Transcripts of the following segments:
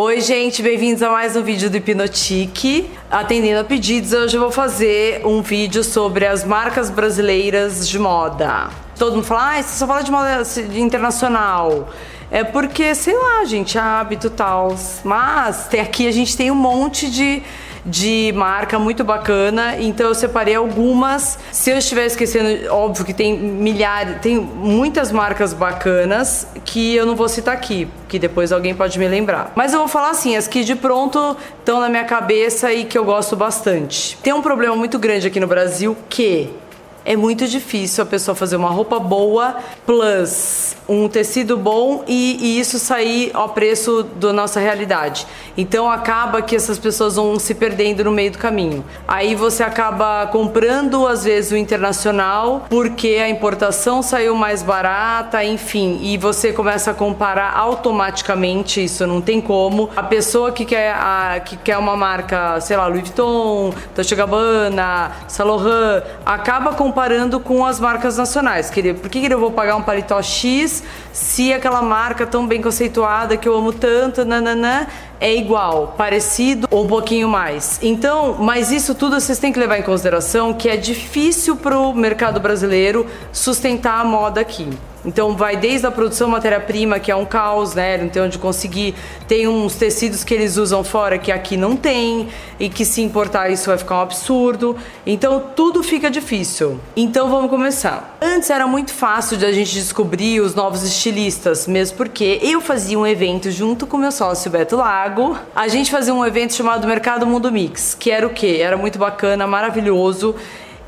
Oi, gente, bem-vindos a mais um vídeo do Hipnotique. Atendendo a pedidos, hoje eu vou fazer um vídeo sobre as marcas brasileiras de moda. Todo mundo fala, ah, você só fala de moda internacional. É porque, sei lá, gente, hábito e tal. Mas tem, aqui a gente tem um monte de de marca muito bacana, então eu separei algumas. Se eu estiver esquecendo, óbvio que tem milhares, tem muitas marcas bacanas que eu não vou citar aqui, que depois alguém pode me lembrar. Mas eu vou falar assim, as que de pronto estão na minha cabeça e que eu gosto bastante. Tem um problema muito grande aqui no Brasil que é muito difícil a pessoa fazer uma roupa boa plus um tecido bom e, e, isso sair ao preço da nossa realidade. Então acaba que essas pessoas vão se perdendo no meio do caminho. Aí você acaba comprando às vezes o internacional porque a importação saiu mais barata, enfim, e você começa a comparar automaticamente, isso não tem como. A pessoa que quer, a, que quer uma marca, sei lá, Louis Vuitton, Dolce Gabbana, Saint Laurent, acaba comparando com as marcas nacionais. Por que eu vou pagar um paletó X se aquela marca tão bem conceituada que eu amo tanto, nananã, é igual, parecido ou um pouquinho mais. Então, mas isso tudo vocês têm que levar em consideração que é difícil para o mercado brasileiro sustentar a moda aqui. Então vai desde a produção matéria-prima, que é um caos, né? Não tem onde conseguir. Tem uns tecidos que eles usam fora que aqui não tem, e que se importar isso vai ficar um absurdo. Então tudo fica difícil. Então vamos começar. Antes era muito fácil de a gente descobrir os novos estilistas, mesmo porque eu fazia um evento junto com meu sócio Beto Lago. A gente fazia um evento chamado Mercado Mundo Mix, que era o quê? Era muito bacana, maravilhoso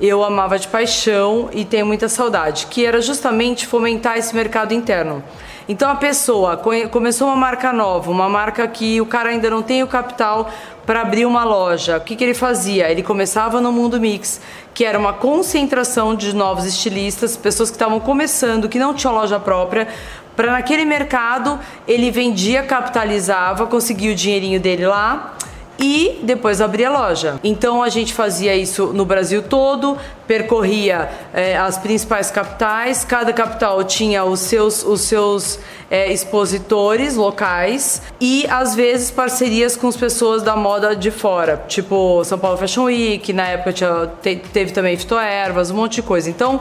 eu amava de paixão e tenho muita saudade, que era justamente fomentar esse mercado interno. Então a pessoa começou uma marca nova, uma marca que o cara ainda não tem o capital para abrir uma loja. O que, que ele fazia? Ele começava no Mundo Mix, que era uma concentração de novos estilistas, pessoas que estavam começando, que não tinham loja própria, para naquele mercado ele vendia, capitalizava, conseguia o dinheirinho dele lá e depois abrir a loja. Então a gente fazia isso no Brasil todo, percorria é, as principais capitais, cada capital tinha os seus, os seus é, expositores locais e às vezes parcerias com as pessoas da moda de fora, tipo São Paulo Fashion Week, na época tinha, teve também Fitoervas, um monte de coisa. Então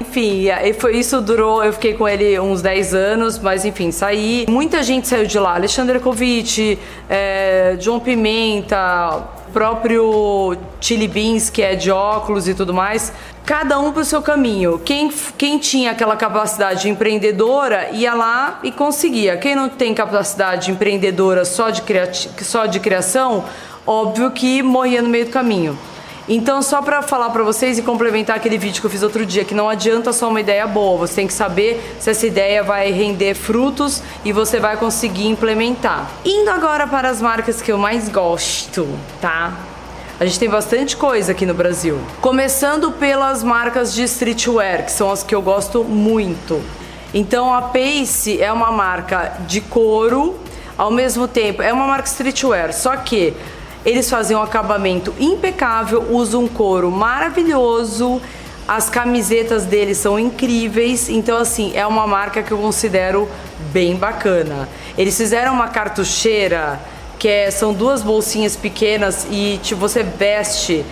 enfim, foi, isso durou, eu fiquei com ele uns 10 anos, mas enfim, saí. Muita gente saiu de lá, Alexandre Kovic, é, João Pimenta, próprio Chili Beans, que é de óculos e tudo mais. Cada um pro seu caminho. Quem, quem tinha aquela capacidade empreendedora ia lá e conseguia. Quem não tem capacidade empreendedora só de, só de criação, óbvio que morria no meio do caminho. Então, só para falar para vocês e complementar aquele vídeo que eu fiz outro dia, que não adianta só uma ideia boa, você tem que saber se essa ideia vai render frutos e você vai conseguir implementar. Indo agora para as marcas que eu mais gosto, tá? A gente tem bastante coisa aqui no Brasil. Começando pelas marcas de streetwear, que são as que eu gosto muito. Então a Pace é uma marca de couro, ao mesmo tempo é uma marca streetwear, só que eles fazem um acabamento impecável, usam um couro maravilhoso. As camisetas deles são incríveis, então assim, é uma marca que eu considero bem bacana. Eles fizeram uma cartucheira que é, são duas bolsinhas pequenas e tipo, você veste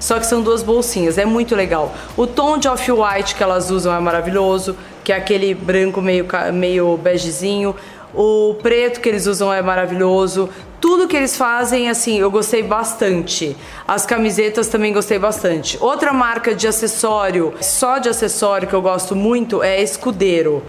só que são duas bolsinhas, é muito legal. O tom de off-white que elas usam é maravilhoso, que é aquele branco meio, meio begezinho. O preto que eles usam é maravilhoso. Tudo que eles fazem, assim, eu gostei bastante. As camisetas também gostei bastante. Outra marca de acessório, só de acessório que eu gosto muito é Escudeiro.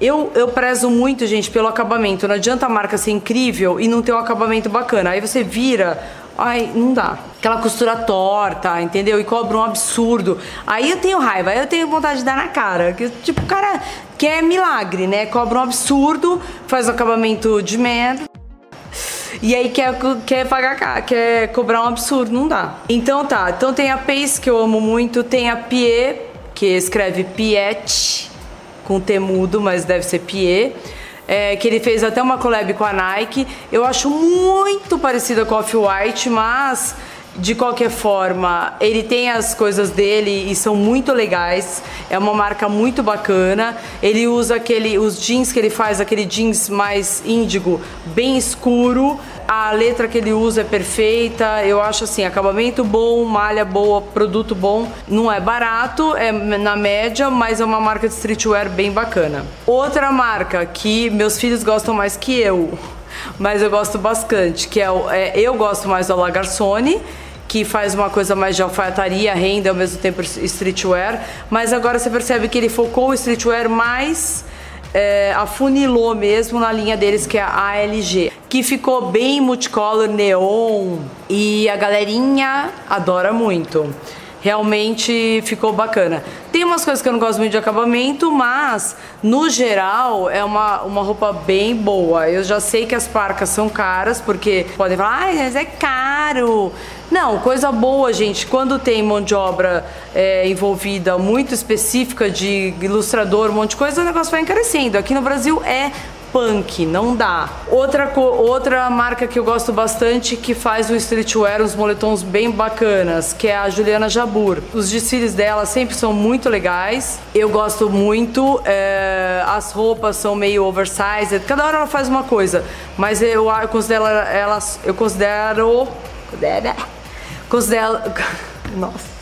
Eu, eu prezo muito, gente, pelo acabamento. Não adianta a marca ser incrível e não ter um acabamento bacana. Aí você vira Ai, não dá. Aquela costura torta, entendeu? E cobra um absurdo. Aí eu tenho raiva, aí eu tenho vontade de dar na cara. Que, tipo, o cara quer milagre, né? Cobra um absurdo, faz o acabamento de merda. E aí quer, quer pagar, quer cobrar um absurdo, não dá. Então tá, então tem a Pace que eu amo muito, tem a Pie, que escreve Piet, com T mudo, mas deve ser Pie é, que ele fez até uma collab com a Nike. Eu acho muito parecida com a Off-White, mas de qualquer forma, ele tem as coisas dele e são muito legais. É uma marca muito bacana. Ele usa aquele, os jeans que ele faz, aquele jeans mais índigo, bem escuro, a letra que ele usa é perfeita. Eu acho assim, acabamento bom, malha boa, produto bom. Não é barato, é na média, mas é uma marca de streetwear bem bacana. Outra marca que meus filhos gostam mais que eu, mas eu gosto bastante, que é, é eu gosto mais do Lagarsone que faz uma coisa mais de alfaiataria, renda ao mesmo tempo streetwear, mas agora você percebe que ele focou o streetwear mais é, afunilou mesmo na linha deles que é a ALG, que ficou bem multicolor, neon e a galerinha adora muito realmente ficou bacana. Tem umas coisas que eu não gosto muito de acabamento, mas no geral é uma, uma roupa bem boa. Eu já sei que as parcas são caras, porque podem falar, ah, mas é caro. Não, coisa boa, gente. Quando tem mão de obra é, envolvida muito específica de ilustrador, um monte de coisa, o negócio vai encarecendo. Aqui no Brasil é punk, não dá. Outra, outra marca que eu gosto bastante que faz o streetwear, uns moletons bem bacanas, que é a Juliana Jabur. Os desfiles dela sempre são muito legais, eu gosto muito, é, as roupas são meio oversized, cada hora ela faz uma coisa, mas eu, eu considero ela, eu considero, considero, nossa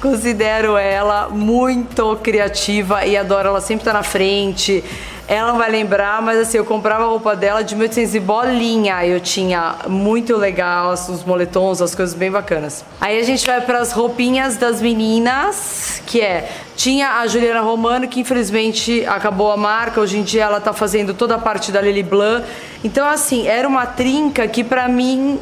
considero ela muito criativa e adoro ela sempre tá na frente ela não vai lembrar, mas assim, eu comprava a roupa dela de 1800 e bolinha. Eu tinha muito legal os moletons, as coisas bem bacanas. Aí a gente vai para as roupinhas das meninas, que é tinha a Juliana Romano, que infelizmente acabou a marca. Hoje em dia ela tá fazendo toda a parte da Lily Blanc. Então, assim, era uma trinca que para mim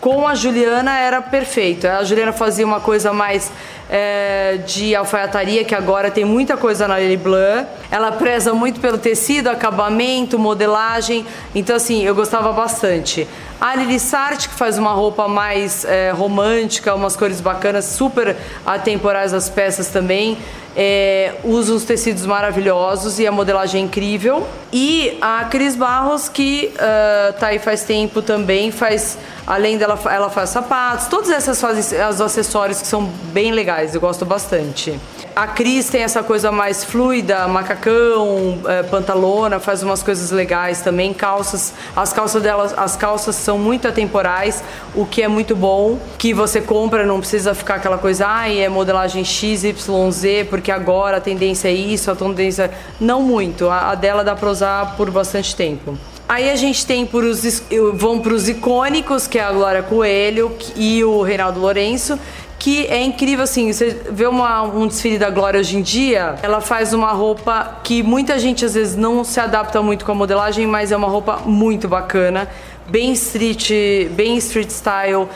com a Juliana era perfeito. A Juliana fazia uma coisa mais é, de alfaiataria, que agora tem muita coisa na Lily Blanc. Ela preza muito pelo tecido, acabamento, modelagem. Então, assim, eu gostava bastante. A Lili Sart, que faz uma roupa mais é, romântica, umas cores bacanas, super atemporais as peças também. É, usa uns tecidos maravilhosos e a modelagem é incrível. E a Cris Barros, que uh, tá aí faz tempo também, faz, além dela, ela faz sapatos, todas essas fazem os acessórios que são bem legais, eu gosto bastante. A Cris tem essa coisa mais fluida, macacão, é, pantalona, faz umas coisas legais também. Calças, as calças delas, as calças são muito atemporais, o que é muito bom. Que você compra, não precisa ficar aquela coisa, ai, ah, é modelagem X, Y, Z, porque agora a tendência é isso, a tendência. Não muito. A, a dela dá pra usar por bastante tempo. Aí a gente tem por os, vão para os icônicos, que é a Glória Coelho e o Reinaldo Lourenço, que é incrível assim, você vê uma, um desfile da Glória hoje em dia, ela faz uma roupa que muita gente às vezes não se adapta muito com a modelagem, mas é uma roupa muito bacana, bem street, bem street style,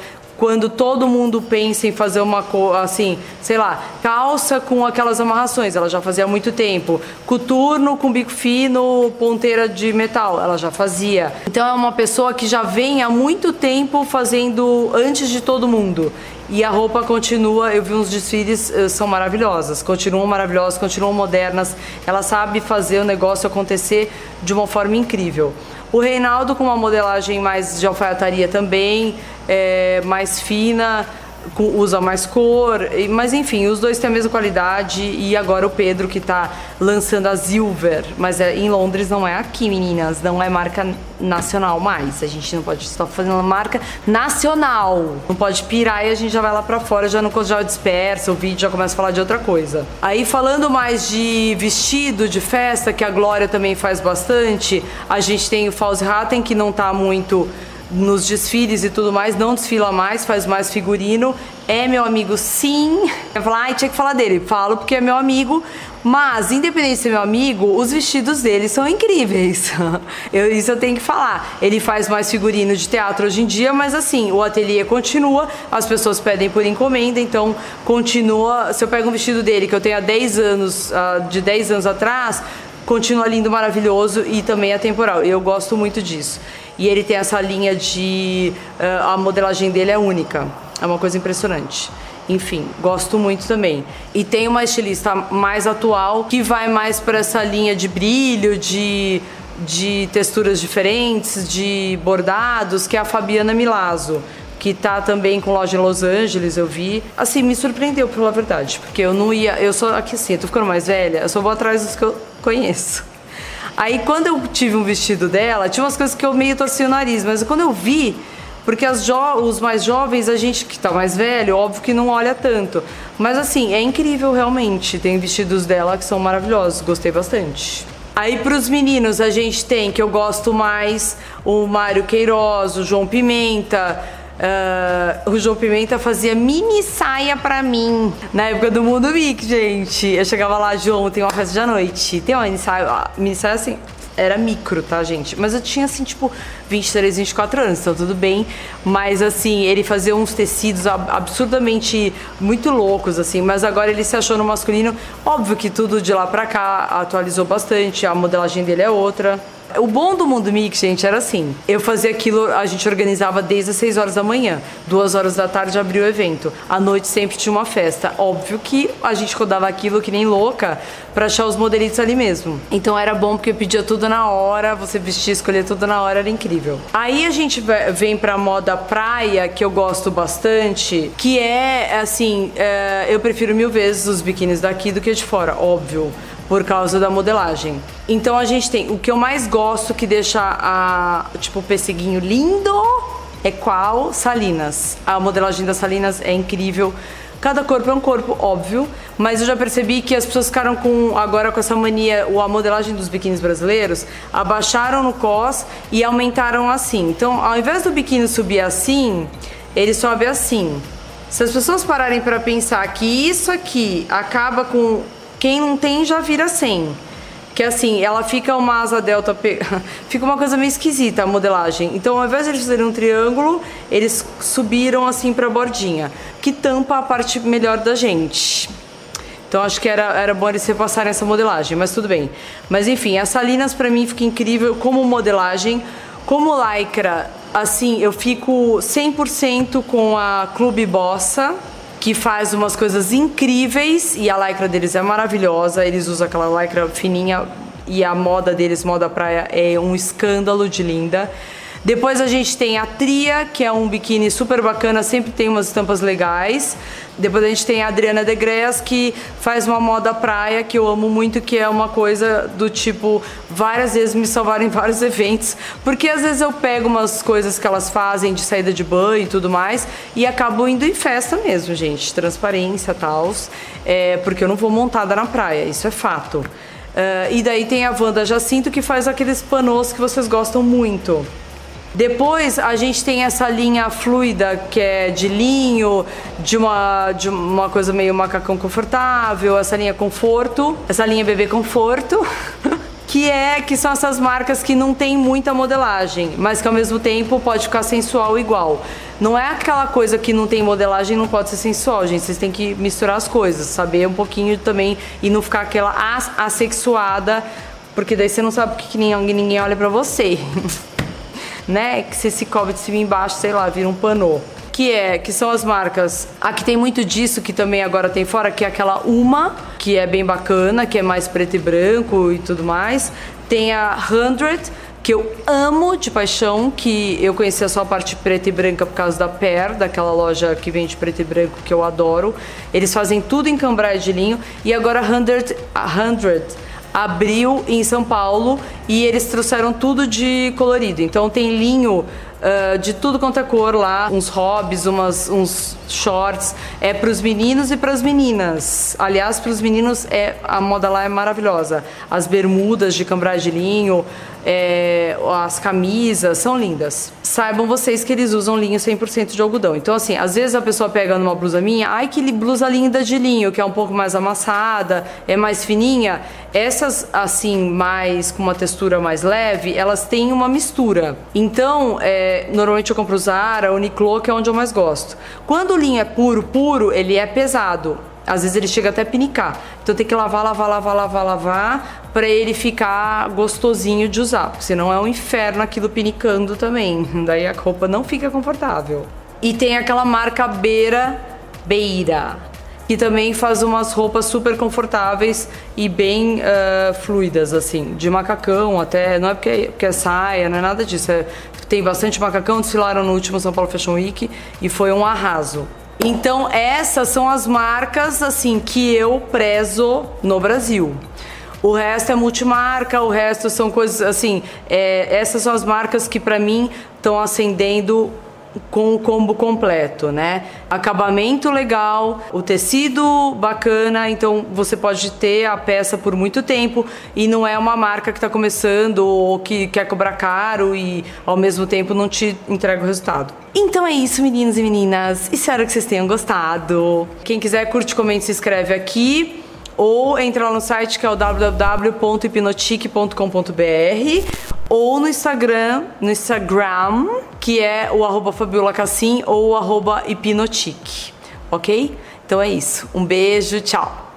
quando todo mundo pensa em fazer uma coisa assim, sei lá, calça com aquelas amarrações, ela já fazia há muito tempo. Coturno com bico fino, ponteira de metal, ela já fazia. Então é uma pessoa que já vem há muito tempo fazendo antes de todo mundo. E a roupa continua, eu vi uns desfiles, eh, são maravilhosas, continuam maravilhosas, continuam modernas. Ela sabe fazer o negócio acontecer de uma forma incrível. O Reinaldo com uma modelagem mais de alfaiataria também, é, mais fina, usa mais cor, mas enfim, os dois têm a mesma qualidade e agora o Pedro que está lançando a Silver, mas é, em Londres não é aqui, meninas, não é marca nacional mais. A gente não pode estar fazendo uma marca nacional. Não pode pirar e a gente já vai lá para fora, já não já dispersa, o vídeo já começa a falar de outra coisa. Aí falando mais de vestido de festa, que a Glória também faz bastante, a gente tem o False Hatten que não tá muito nos desfiles e tudo mais, não desfila mais, faz mais figurino. É meu amigo, sim. Eu falo, ai, tinha que falar dele. Falo porque é meu amigo, mas, independente de ser meu amigo, os vestidos dele são incríveis. eu, isso eu tenho que falar. Ele faz mais figurino de teatro hoje em dia, mas assim, o ateliê continua, as pessoas pedem por encomenda, então continua. Se eu pego um vestido dele que eu tenho há 10 anos, uh, de 10 anos atrás, continua lindo, maravilhoso e também atemporal. Eu gosto muito disso. E ele tem essa linha de. Uh, a modelagem dele é única. É uma coisa impressionante. Enfim, gosto muito também. E tem uma estilista mais atual que vai mais para essa linha de brilho, de, de texturas diferentes, de bordados, que é a Fabiana Milazzo que tá também com loja em Los Angeles, eu vi. Assim, me surpreendeu, pela verdade, porque eu não ia. Eu sou aqui assim, eu tô ficando mais velha, eu só vou atrás dos que eu conheço. Aí quando eu tive um vestido dela, tinha umas coisas que eu meio torci o nariz, mas quando eu vi, porque os mais jovens, a gente que tá mais velho, óbvio que não olha tanto. Mas assim, é incrível realmente. Tem vestidos dela que são maravilhosos, gostei bastante. Aí pros meninos a gente tem, que eu gosto mais, o Mário Queiroz, o João Pimenta. Uh, o João Pimenta fazia mini saia pra mim na época do Mundo Mix, gente. Eu chegava lá, João, tem uma festa de noite. Tem uma mini saia, mini saia assim, era micro, tá, gente? Mas eu tinha, assim, tipo, 23, 24 anos, então tudo bem. Mas, assim, ele fazia uns tecidos absurdamente muito loucos, assim. Mas agora ele se achou no masculino. Óbvio que tudo de lá pra cá atualizou bastante, a modelagem dele é outra. O bom do Mundo Mix, gente, era assim. Eu fazia aquilo, a gente organizava desde as 6 horas da manhã. Duas horas da tarde abriu o evento. À noite sempre tinha uma festa. Óbvio que a gente rodava aquilo que nem louca para achar os modelitos ali mesmo. Então era bom porque eu pedia tudo na hora, você vestia, escolher tudo na hora, era incrível. Aí a gente vem pra moda praia, que eu gosto bastante, que é assim, é, eu prefiro mil vezes os biquínis daqui do que de fora, óbvio por causa da modelagem. Então a gente tem o que eu mais gosto que deixa a tipo o pesseguinho lindo é qual Salinas. A modelagem das Salinas é incrível. Cada corpo é um corpo, óbvio, mas eu já percebi que as pessoas ficaram com agora com essa mania, a modelagem dos biquínis brasileiros, abaixaram no cos e aumentaram assim. Então, ao invés do biquíni subir assim, ele sobe assim. Se as pessoas pararem para pensar que isso aqui acaba com quem não tem já vira 100. Que assim, ela fica uma asa delta, fica uma coisa meio esquisita a modelagem. Então, ao invés de eles fazerem um triângulo, eles subiram assim pra bordinha, que tampa a parte melhor da gente. Então acho que era, era bom eles repassarem essa modelagem, mas tudo bem. Mas enfim, as salinas para mim fica incrível como modelagem. Como lycra, assim, eu fico 100% com a Clube Bossa que faz umas coisas incríveis e a lycra deles é maravilhosa. Eles usam aquela lycra fininha e a moda deles, moda praia, é um escândalo de linda. Depois a gente tem a Tria, que é um biquíni super bacana, sempre tem umas estampas legais. Depois a gente tem a Adriana Degreas, que faz uma moda praia, que eu amo muito, que é uma coisa do tipo, várias vezes me salvaram em vários eventos, porque às vezes eu pego umas coisas que elas fazem de saída de banho e tudo mais, e acabo indo em festa mesmo, gente, transparência tal, é, porque eu não vou montada na praia, isso é fato. Uh, e daí tem a Wanda Jacinto, que faz aqueles panos que vocês gostam muito. Depois a gente tem essa linha fluida que é de linho, de uma, de uma coisa meio macacão confortável, essa linha conforto, essa linha bebê conforto. que é que são essas marcas que não tem muita modelagem, mas que ao mesmo tempo pode ficar sensual igual. Não é aquela coisa que não tem modelagem não pode ser sensual, gente. Vocês têm que misturar as coisas, saber um pouquinho também e não ficar aquela assexuada, porque daí você não sabe porque ninguém, ninguém olha para você. né? Que se cobre de cima embaixo, sei lá, vira um panô. Que é, que são as marcas. Aqui tem muito disso que também agora tem fora, que é aquela Uma, que é bem bacana, que é mais preto e branco e tudo mais. Tem a Hundred, que eu amo de paixão, que eu conhecia só a parte preta e branca por causa da Per, daquela loja que vende preto e branco que eu adoro. Eles fazem tudo em cambraia de linho e agora a Hundred, a Hundred abriu em São Paulo e eles trouxeram tudo de colorido. Então tem linho uh, de tudo quanto é cor lá, uns hobbies, umas, uns shorts. É para os meninos e para as meninas. Aliás, para os meninos é a moda lá é maravilhosa. As bermudas de cambragem de linho, é, as camisas são lindas. Saibam vocês que eles usam linho 100% de algodão. Então, assim, às vezes a pessoa pega numa blusa minha, ai que blusa linda de linho, que é um pouco mais amassada, é mais fininha. Essas, assim, mais com uma textura mais leve, elas têm uma mistura. Então, é, normalmente eu compro Zara, Uniqlo, que é onde eu mais gosto. Quando o linho é puro, puro, ele é pesado. Às vezes ele chega até a pinicar. Então tem que lavar, lavar, lavar, lavar, lavar para ele ficar gostosinho de usar, porque senão é um inferno aquilo pinicando também. Daí a roupa não fica confortável. E tem aquela marca Beira Beira, que também faz umas roupas super confortáveis e bem uh, fluidas, assim, de macacão até. Não é porque, porque é saia, não é nada disso. É, tem bastante macacão, desfilaram no último São Paulo Fashion Week e foi um arraso. Então essas são as marcas assim que eu prezo no Brasil. O resto é multimarca, o resto são coisas assim. É, essas são as marcas que para mim estão acendendo com o combo completo, né? Acabamento legal, o tecido bacana, então você pode ter a peça por muito tempo e não é uma marca que está começando ou que quer cobrar caro e ao mesmo tempo não te entrega o resultado. Então é isso, meninos e meninas. Espero que vocês tenham gostado. Quem quiser, curte, comente, se inscreve aqui ou entra lá no site que é o www.hipnotique.com.br ou no Instagram, no Instagram, que é o arroba Fabiola Cassim ou o arroba Hipnotique, ok? Então é isso. Um beijo, tchau!